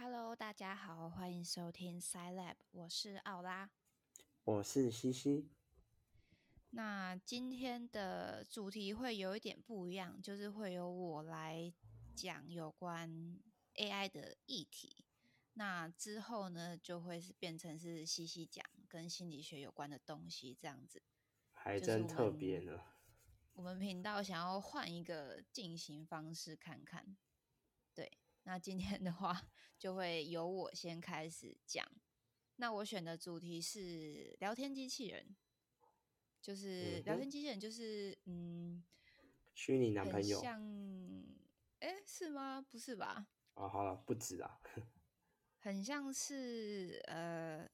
Hello，大家好，欢迎收听 SciLab，我是奥拉。我是西西。那今天的主题会有一点不一样，就是会由我来讲有关 AI 的议题。那之后呢，就会是变成是西西讲跟心理学有关的东西，这样子。还真特别呢。我们频道想要换一个进行方式看看。对，那今天的话就会由我先开始讲。那我选的主题是聊天机器人，就是聊天机器人，就是嗯，虚拟男朋友像，哎，是吗？不是吧？哦，好了，不止啊。很像是呃，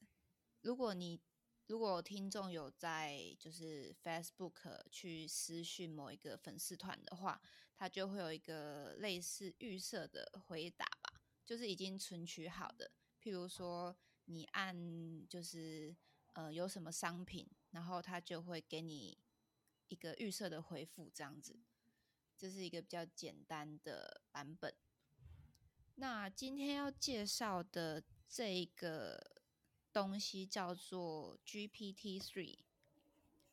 如果你如果听众有在就是 Facebook 去私讯某一个粉丝团的话，它就会有一个类似预设的回答吧，就是已经存取好的。譬如说你按就是呃有什么商品，然后它就会给你一个预设的回复，这样子。这是一个比较简单的版本。那今天要介绍的这个东西叫做 GPT Three，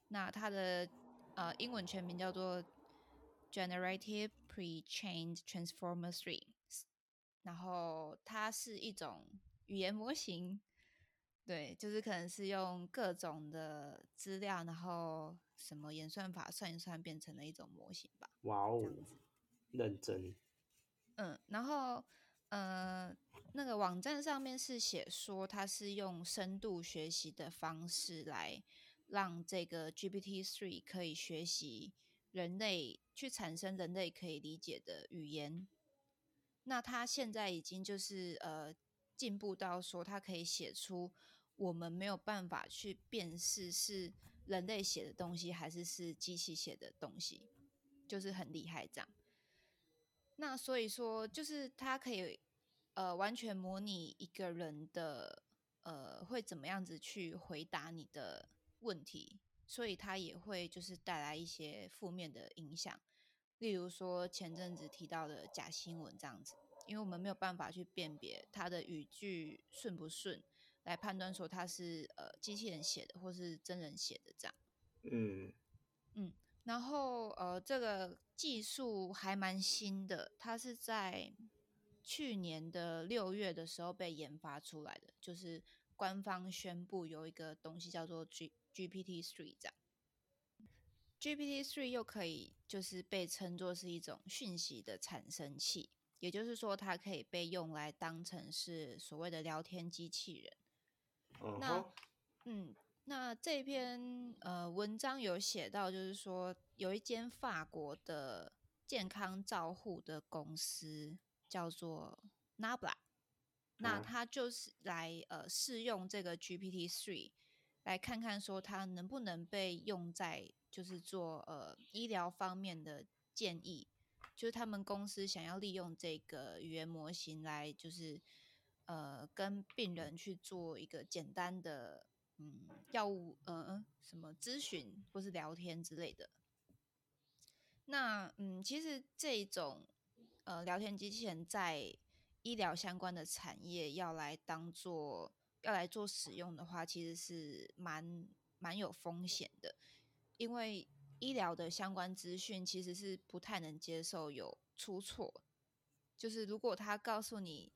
那它的呃英文全名叫做 Generative Pre-trained Transformer Three，然后它是一种语言模型，对，就是可能是用各种的资料，然后什么演算法算一算，变成了一种模型吧。哇哦认真。嗯，然后呃，那个网站上面是写说，它是用深度学习的方式来让这个 GPT three 可以学习人类去产生人类可以理解的语言。那它现在已经就是呃进步到说，它可以写出我们没有办法去辨识是人类写的东西还是是机器写的东西，就是很厉害这样。那所以说，就是它可以呃完全模拟一个人的呃会怎么样子去回答你的问题，所以它也会就是带来一些负面的影响，例如说前阵子提到的假新闻这样子，因为我们没有办法去辨别它的语句顺不顺，来判断说它是呃机器人写的或是真人写的这样。嗯嗯，然后呃，这个技术还蛮新的，它是在去年的六月的时候被研发出来的，就是官方宣布有一个东西叫做 G GPT three 这样。GPT three 又可以就是被称作是一种讯息的产生器，也就是说它可以被用来当成是所谓的聊天机器人。那嗯那这篇呃文章有写到，就是说有一间法国的健康照护的公司叫做 Nabla，那他就是来呃试用这个 GPT three，来看看说它能不能被用在就是做呃医疗方面的建议，就是他们公司想要利用这个语言模型来就是呃跟病人去做一个简单的嗯药物呃什么咨询或是聊天之类的。那嗯，其实这种呃聊天机器人在医疗相关的产业要来当做要来做使用的话，其实是蛮蛮有风险的，因为医疗的相关资讯其实是不太能接受有出错，就是如果他告诉你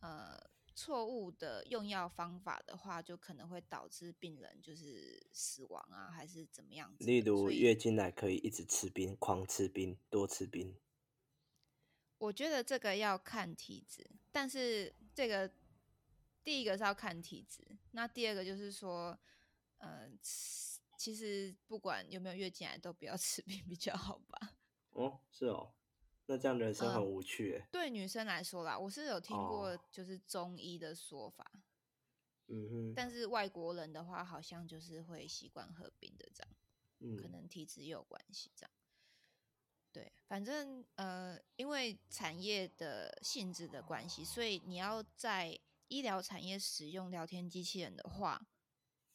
呃错误的用药方法的话，就可能会导致病人就是死亡啊，还是怎么样子。例如月经来可以一直吃冰，狂吃冰，多吃冰。我觉得这个要看体质，但是这个第一个是要看体质，那第二个就是说，呃，其实不管有没有月经来，都不要 吃冰比较好吧。哦，是哦，那这样人生嗯很无趣诶。对女生来说啦，我是有听哦过就是中医的说法，嗯哼，但是外国人的话，好像就是会习惯喝冰的这样。可嗯能体质也有关系，这样。对，反正呃，因为产业的性质的关系，所以你要在医疗产业使用聊天机器人的话，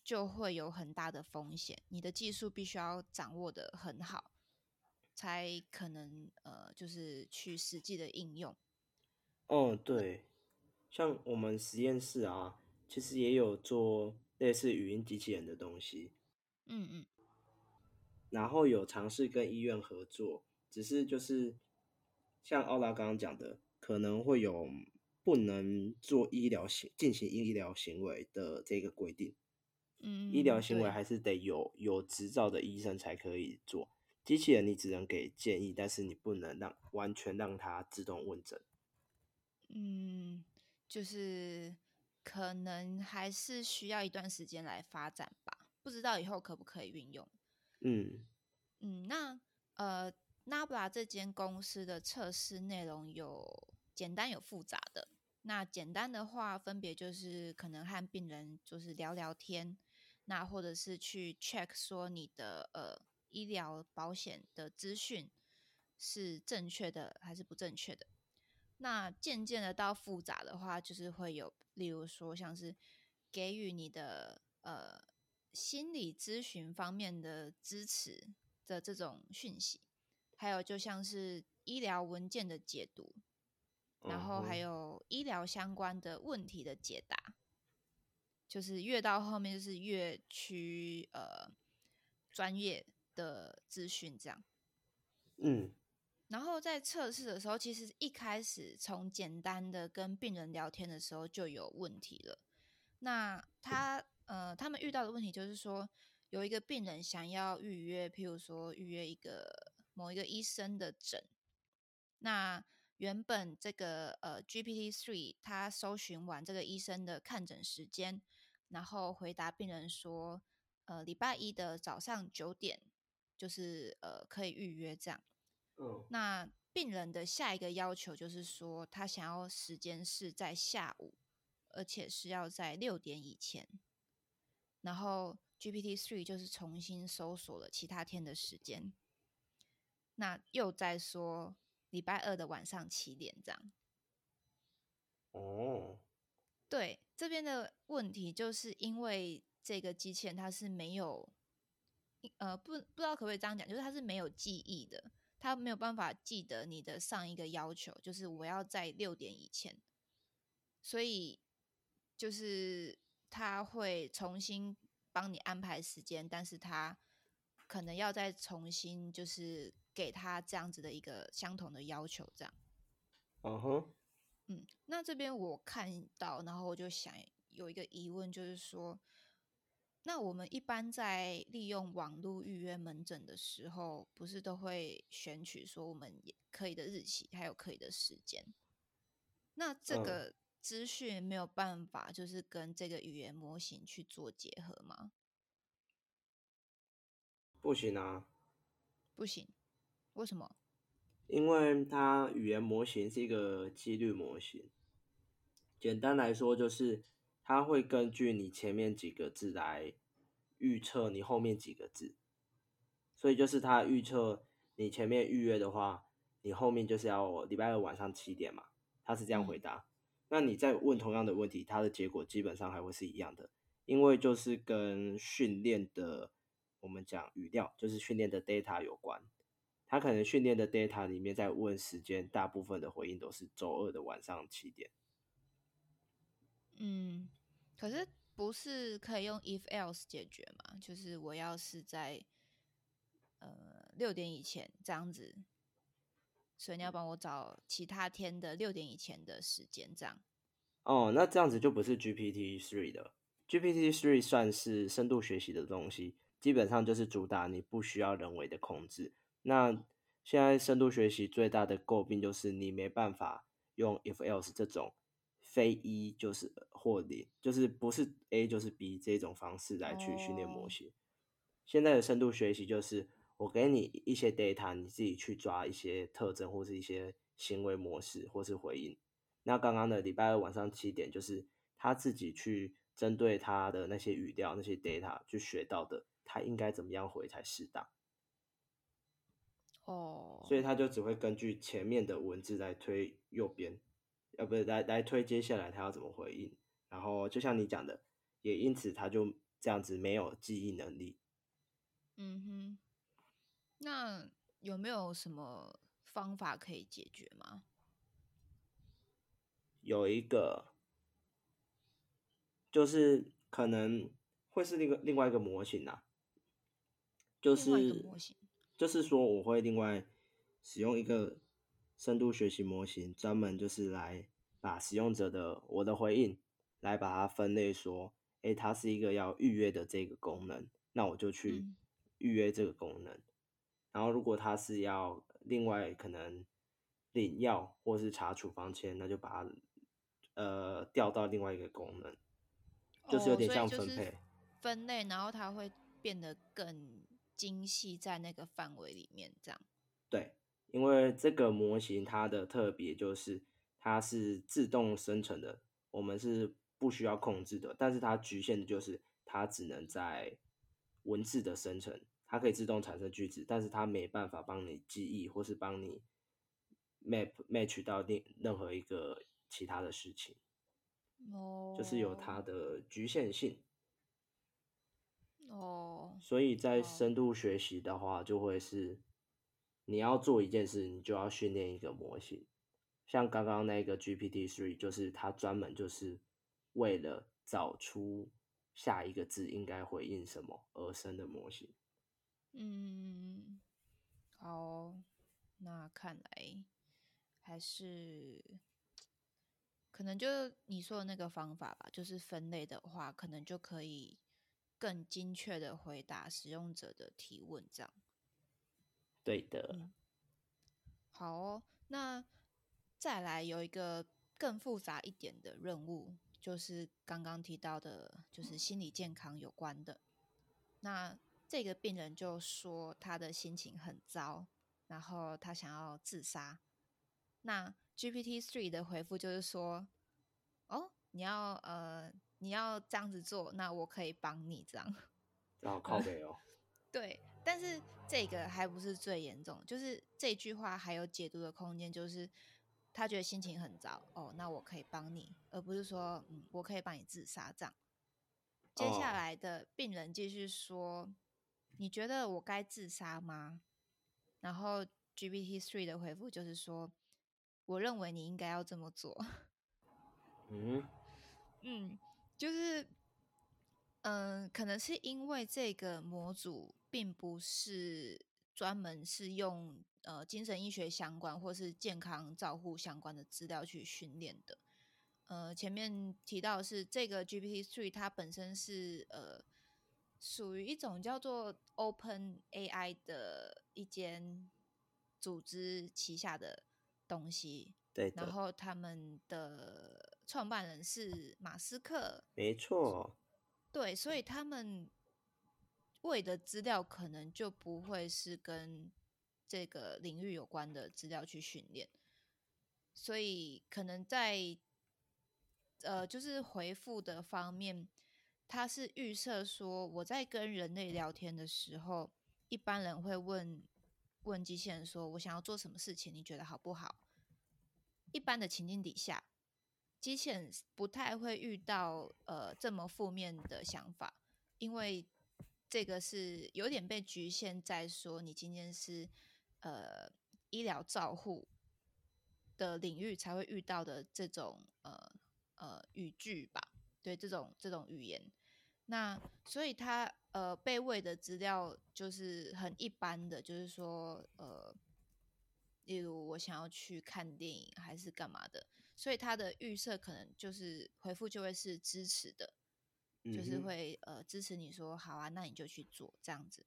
就会有很大的风险。你的技术必须要掌握的很好，才可能呃，就是去实际的应用。哦，对，像我们实验室啊，其实也有做类似语音机器人的东西，嗯嗯，然后有尝试跟医院合作，只是就是像奥拉刚刚讲的，可能会有不能做医疗行进行医疗行为的这个规定。嗯，医疗行为还是得有有执照的医生才可以做。机器人你只能给建议，但是你不能让完全让它自动问诊。嗯，就是可能还是需要一段时间来发展吧，不知道以后可不可以运用。嗯嗯，那呃，Nabla 这间公司的测试内容有简单有复杂的。那简单的话，分别就是可能和病人就是聊聊天，那或者是去 check 说你的呃医疗保险的资讯是正确的还是不正确的。那渐渐的到复杂的话，就是会有，例如说像是给予你的呃心理咨询方面的支持的这种讯息，还有就像是医疗文件的解读，然后还有医疗相关的问题的解答，就是越到后面就是越趋呃专业的资讯这样。嗯然后在测试的时候，其实一开始从简单的跟病人聊天的时候就有问题了。那他呃，他们遇到的问题就是说，有一个病人想要预约，譬如说预约一个某一个医生的诊，那原本这个呃 GPT three 它搜寻完这个医生的看诊时间，然后回答病人说，呃，礼拜一的早上九点就是呃可以预约这样。嗯那病人的下一个要求就是说，他想要时间是在下午，而且是要在六点以前。然后 GPT three 就是重新搜索了其他天的时间，那又在说礼拜二的晚上七点这样。哦对，这边的问题就是因为这个机器人它是没有，呃，不不知道可不可以这样讲，就是它是没有记忆的，它没有办法记得你的上一个要求，就是我要在六点以前，所以就是它会重新帮你安排时间，但是它可能要再重新就是给他这样子的一个相同的要求，这样。嗯哼嗯，那这边我看到，然后我就想有一个疑问，就是说，那我们一般在利用网络预约门诊的时候，不是都会选取说我们也可以的日期，还有可以的时间？那这嗯个资讯没有办法，就是跟这个语言模型去做结合吗？不行啊，不行，为什么？因为它语言模型是一个几率模型。简单来说，就是它会根据你前面几个字来预测你后面几个字，所以就是它预测你前面预约的话，你后面就是要礼拜二晚上七点嘛，它是这样回嗯答。那你再问同样的问题，它的结果基本上还会是一样的，因为就是跟训练的我们讲语调，就是训练的 data 有关。他可能训练的 data 里面在问时间，大部分的回应都是周二的晚上七点。嗯，可是不是可以用 if else 解决吗？就是我要是在呃六点以前这样子，所以你要帮我找其他天的六点以前的时间，这样。哦，那这样子就不是 GPT three 的。GPT three 算是深度学习的东西，基本上就是主打你不需要人为的控制。那现在深度学习最大的诟病就是你没办法用 if else 这种非一就是或零，就是不是 A 就是 B 这种方式来去训练模哦型。现在的深度学习就是我给你一些 data，你自己去抓一些特征或是一些行为模式或是回应。那刚刚的礼拜二晚上七点，就是他自己去针对他的那些语调、那些 data 去学到的，他应该怎么样回才适当。哦，所以他就只会根据前面的文字来推右边，呃，不是来来推接下来他要怎么回应。然后就像你讲的，也因此他就这样子没有记忆能力。嗯哼，那有没有什么方法可以解决吗？有一个就是可能会是另一个另外一个模型啊，就另外一个是模型就是说我会另外使用一个深度学习模型，专门就是来把使用者的我的回应来把它分类说，诶，它是一个要预约的这个功能，那我就去嗯预约这个功能。然后如果它是要另外可能领药或是查处方签，那就把它呃调到另外一个功能，就是有哦，点像分配。分类，然后它会变得更精细在那个范围里面，这样。对，因为这个模型它的特别就是它是自动生成的，我们是不需要控制的，但是它局限的就是它只能在文字的生成，它可以自动产生句子，但是它没办法帮你记忆或是帮你 map match 到另任何一个其他的事情，哦，就是有它的局限性。哦，所以在哦深度学习的话，就会是你要做一件事，你就要训练一个模型。像刚刚那个 GPT three，就是它专门就是为了找出下一个字应该回应什么而生的模型。嗯，好哦，那看来还是可能就是你说的那个方法吧，就是分类的话，可能就可以更精确的回答使用者的提问，这样。对的，嗯，好哦，那再来有一个更复杂一点的任务，就是刚刚提到的，就是心理健康有关的。那这个病人就说他的心情很糟，然后他想要自杀。那 GPT three 的回复就是说，哦，你要呃你要这样子做，那我可以帮你这样。然 后靠背哦，对，但是这个还不是最严重，就是这句话还有解读的空间，就是他觉得心情很糟，哦，那我可以帮你，而不是说，嗯，我可以帮你自杀这样。接下哦来的病人继续说，你觉得我该自杀吗？然后 GPT three 的回复就是说，我认为你应该要这么做。嗯，嗯，就是，嗯，可能是因为这个模组并不是专门是用呃精神医学相关或是健康照护相关的资料去训练的。呃，前面提到的是这个 GPT three，它本身是呃属于一种叫做 Open AI 的一间组织旗下的东西，对，然后他们的创办人是马斯克，没错，对，所以他们喂的资料可能就不会是跟这个领域有关的资料去训练，所以可能在呃就是回复的方面，他是预设说我在跟人类聊天的时候，一般人会问问机器人说我想要做什么事情，你觉得好不好？一般的情境底下，机器人不太会遇到呃这么负面的想法，因为这个是有点被局限在说你今天是呃医疗照护的领域才会遇到的这种呃呃语句吧，对这种这种语言。那所以它呃被喂的资料就是很一般的，就是说呃，例如我想要去看电影还是干嘛的，所以他的预设可能就是回复就会是支持的，就是会呃支持你说好啊，那你就去做这样子。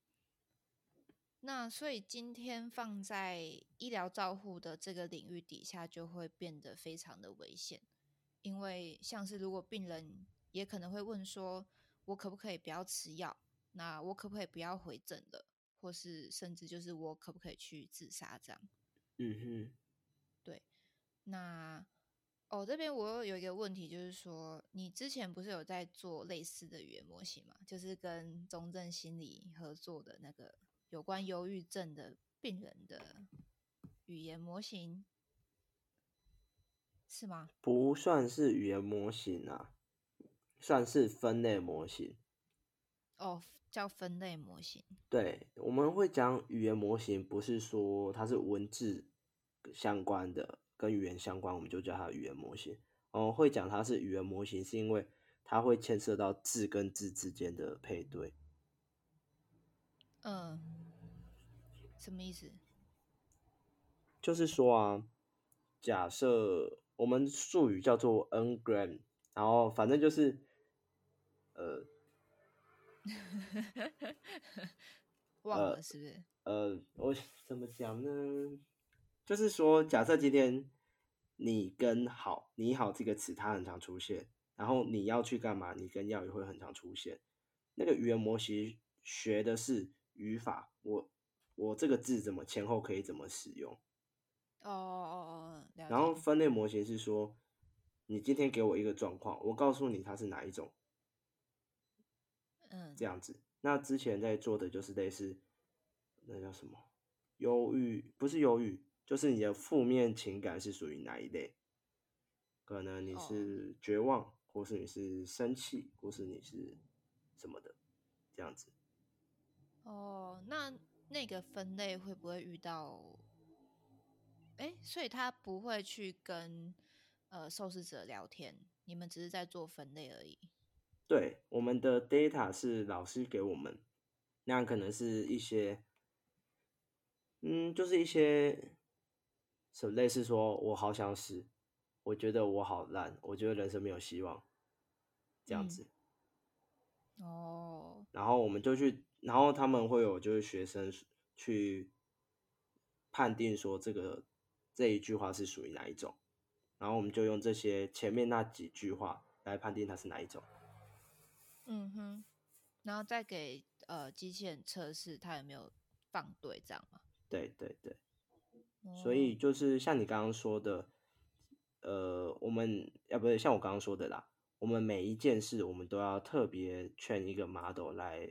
那所以今天放在医疗照护的这个领域底下，就会变得非常的危险，因为像是如果病人也可能会问说，我可不可以不要吃药？那我可不可以不要回诊了？或是甚至就是我可不可以去自杀这样？嗯哼，那哦，这边我有一个问题，就是说，你之前不是有在做类似的语言模型吗？就是跟中正心理合作的那个有关忧郁症的病人的语言模型，是吗？不算是语言模型啊，算是分类模型。哦，叫分类模型。对，我们会讲语言模型，不是说它是文字相关的，跟语言相关，我们就叫它语言模型。哦，会讲它是语言模型，是因为它会牵涉到字跟字之间的配对。嗯，什么意思？就是说啊，假设我们术语叫做 n-gram，然后反正就是，呃 忘呃了是不是？呃，我怎么讲呢？就是说，假设今天你跟好，你好这个词它很常出现，然后你要去干嘛，你跟要也会很常出现。那个语言模型学的是语法，我我这个字怎么前后可以怎么使用。哦哦哦哦，然后。分类模型是说，你今天给我一个状况，我告诉你它是哪一种，嗯这样子。那之前在做的就是类似，那叫什么？忧郁不是忧郁，就是你的负面情感是属于哪一类？可能你哦是绝望，或是你是生气，或是你是什么的，这样子。哦，那那个分类会不会遇到？哎，所以他不会去跟呃受试者聊天，你们只是在做分类而已。对，我们的 data 是老师给我们，那可能是一些，嗯，就是一些，什么类似说，我好想死，我觉得我好烂，我觉得人生没有希望，这样嗯子。哦，然后我们就去，然后他们会有就是学生去判定说这个这一句话是属于哪一种，然后我们就用这些前面那几句话来判定它是哪一种。嗯哼，然后再给呃机器人测试它有没有放对，这样吗？对对对。哦所以就是像你刚刚说的，呃，我们要不是像我刚刚说的啦，我们每一件事我们都要特别圈一个 model 来，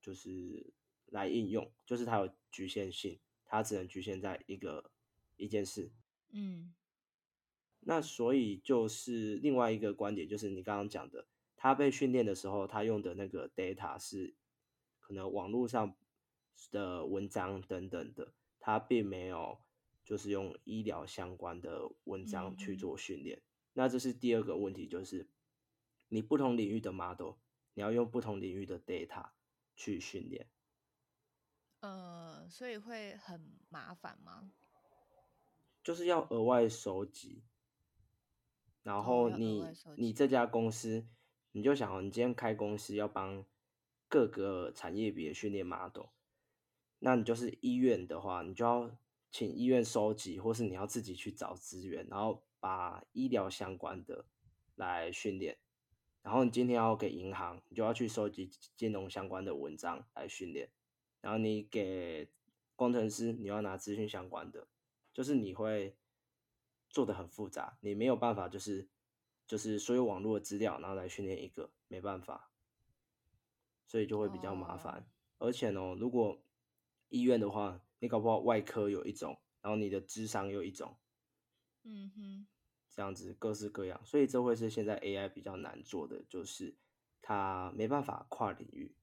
就是来应用，就是它有局限性，它只能局限在一个一件事。嗯那所以就是另外一个观点，就是你刚刚讲的，他被训练的时候，他用的那个 data 是可能网络上的文章等等的，他并没有就是用医疗相关的文章去嗯做训练。那这是第二个问题，就是你不同领域的 model，你要用不同领域的 data 去训练。呃，所以会很麻烦吗？就是要额外收集，然后你、你这家公司，你就想哦，你今天开公司要帮各个产业别训练 model，那你就是医院的话，你就要请医院收集，或是你要自己去找资源，然后把医疗相关的来训练。然后你今天要给银行，你就要去收集金融相关的文章来训练。然后你给工程师，你要拿资讯相关的，就是你会做的很复杂，你没有办法就是就是所有网络的资料，然后来训练一个，没办法，所以就会比较麻哦烦。而且呢，如果医院的话，你搞不好外科有一种，然后你的智商又一种，嗯哼，这样子各式各样，所以这会是现在 AI 比较难做的，就是它没办法跨领域。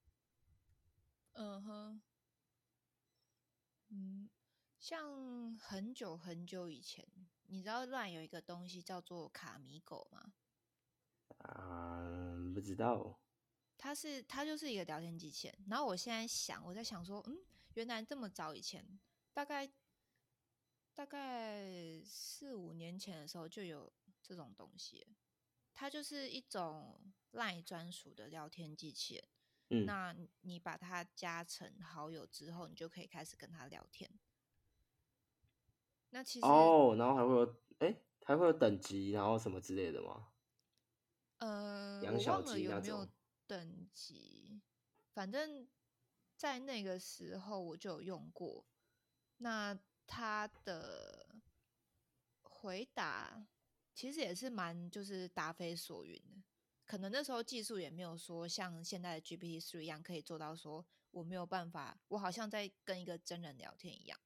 嗯哼，嗯，像很久很久以前，你知道 LINE 有一个东西叫做卡米狗吗？嗯，不知道。它是它就是一个聊天机器人。然后我现在想，我在想说，嗯，原来这么早以前，大概大概四五年前的时候就有这种东西。它就是一种 LINE 专属的聊天机器人。嗯，那你你把它加成好友之后，你就可以开始跟他聊天。那其实哦，然后还会有，哎，还会有等级，然后什么之类的吗？呃，小我忘了有没有等级，反正在那个时候我就有用过。那他的回答其实也是蛮就是答非所云的，可能那时候技术也没有说像现在的 GPT Three 一样可以做到说我没有办法，我好像在跟一个真人聊天一样。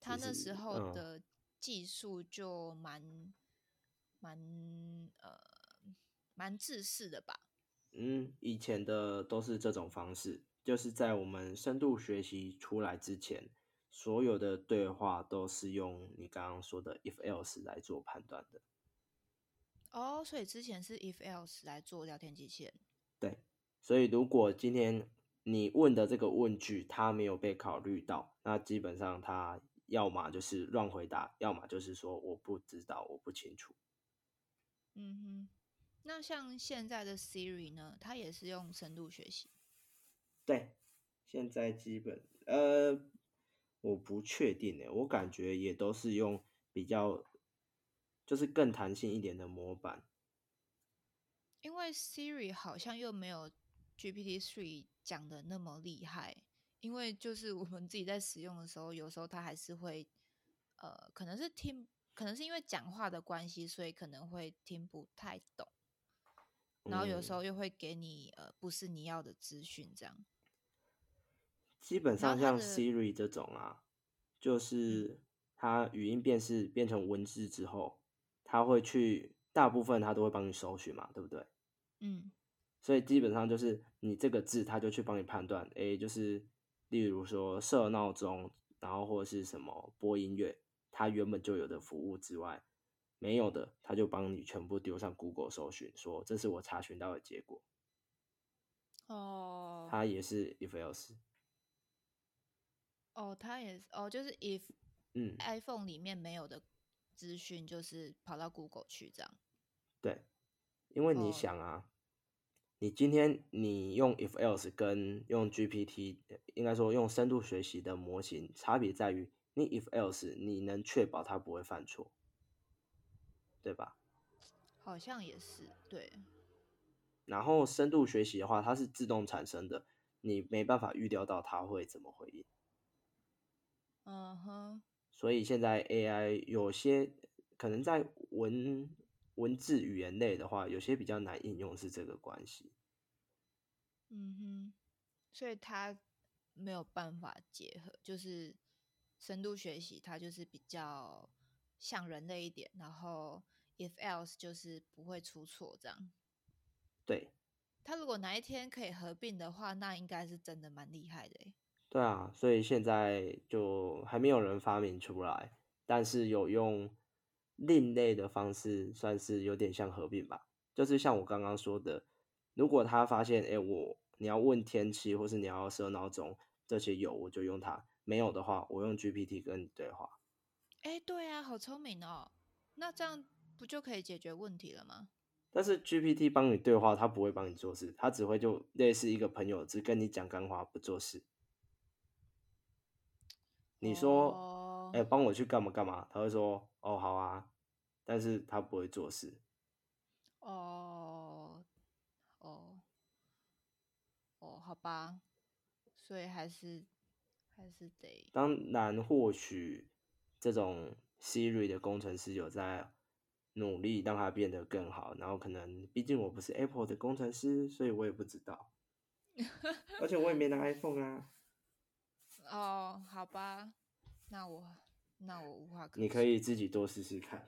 他那时候嗯的技术就蛮蛮呃蛮自私的吧。嗯，以前的都是这种方式，就是在我们深度学习出来之前，所有的对话都是用你刚刚说的 if else 来做判断的。哦，所以之前是 if else 来做聊天机器人。对，所以如果今天你问的这个问句它没有被考虑到，那基本上它要么就是乱回答，要么就是说我不知道，我不清楚。嗯哼，那像现在的 Siri 呢，它也是用深度学习。对，现在基本呃，我不确定诶，我感觉也都是用比较，就是更弹性一点的模板。因为 Siri 好像又没有 GPT Three 讲的那么厉害，因为就是我们自己在使用的时候，有时候它还是会，呃，可能是听，可能是因为讲话的关系，所以可能会听不太懂，然后有时候又会给你呃不是你要的资讯，这样。基本上像 Siri 这种啊，就是它语音辨识变成文字之后，它会去。大部分它都会帮你搜寻嘛，对不对？嗯，所以基本上就是你这个字，它就去帮你判断，哎，就是例如说设闹钟，然后或者是什么播音乐，它原本就有的服务之外，没有的，它就帮你全部丢上 Google 搜寻，说这是我查询到的结果。哦，它也是 if else。哦，它也是哦，就是 if 嗯 iPhone 里面没有的资讯，就是跑到 Google 去这样。对，因为你想啊，你今天你用 if else 跟用 GPT，应该说用深度学习的模型，差别在于你 if else 你能确保它不会犯错，对吧？好像也是对。然后深度学习的话，它是自动产生的，你没办法预料到它会怎么回应。嗯哼。所以现在 AI 有些可能在文。文字语言类的话，有些比较难应用，是这个关系。嗯哼，所以它没有办法结合，就是深度学习，它就是比较像人类一点，然后 if else 就是不会出错这样。对，它如果哪一天可以合并的话，那应该是真的蛮厉害的。对啊，所以现在就还没有人发明出来，但是有用。另类的方式算是有点像合并吧，就是像我刚刚说的，如果他发现，哎，我你要问天气，或是你要设闹钟，这些有我就用它，没有的话，我用 GPT 跟你对话。哎，对啊，好聪明哦，那这样不就可以解决问题了吗？但是 GPT 帮你对话，他不会帮你做事，他只会就类似一个朋友，只跟你讲干话，不做事。你说，哎，帮我去干嘛干嘛，他会说。哦，好啊，但是他不会做事。哦，哦，哦，好吧，所以还是还是得。当然，或许这种 Siri 的工程师有在努力让它变得更好，然后可能，毕竟我不是 Apple 的工程师，所以我也不知道。而且我也没拿 iPhone 啊。哦，好吧，那我。那我无话可。你可以自己多试试看。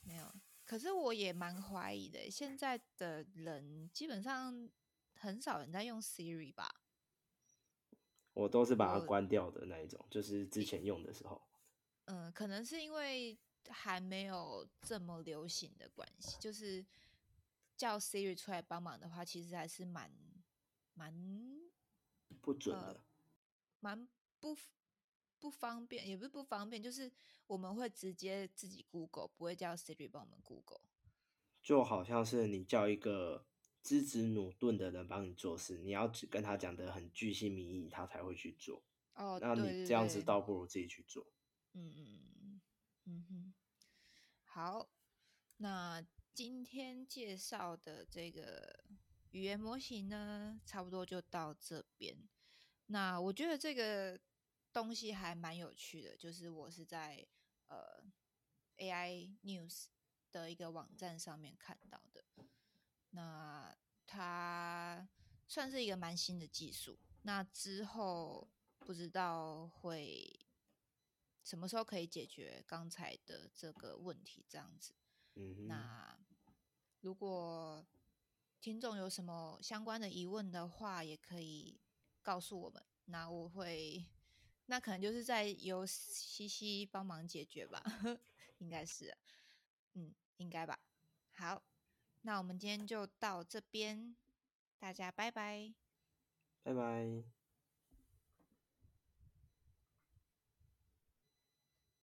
没有，可是我也蛮怀疑的。现在的人基本上很少人在用 Siri 吧？我都是把它关掉的那一种，就是之前用的时候。嗯，可能是因为还没有这么流行的关系，就是叫 Siri 出来帮忙的话，其实还是蛮蛮不准的，蛮不。不方便也不是不方便，就是我们会直接自己 Google，不会叫 Siri 帮我们 Google。就好像是你叫一个资质努顿的人帮你做事，你要跟他讲的很具细明义，他才会去做。哦，那你这样子倒不如自己去做。嗯嗯嗯嗯哼。好，那今天介绍的这个语言模型呢，差不多就到这边。那我觉得这个。东西还蛮有趣的，就是我是在呃 AI News 的一个网站上面看到的。那它算是一个蛮新的技术，那之后不知道会什么时候可以解决刚才的这个问题，这样子。嗯，那如果听众有什么相关的疑问的话，也可以告诉我们，那我会。那可能就是在由西西帮忙解决吧，应该是，嗯，应该吧。好，那我们今天就到这边，大家拜拜。拜拜。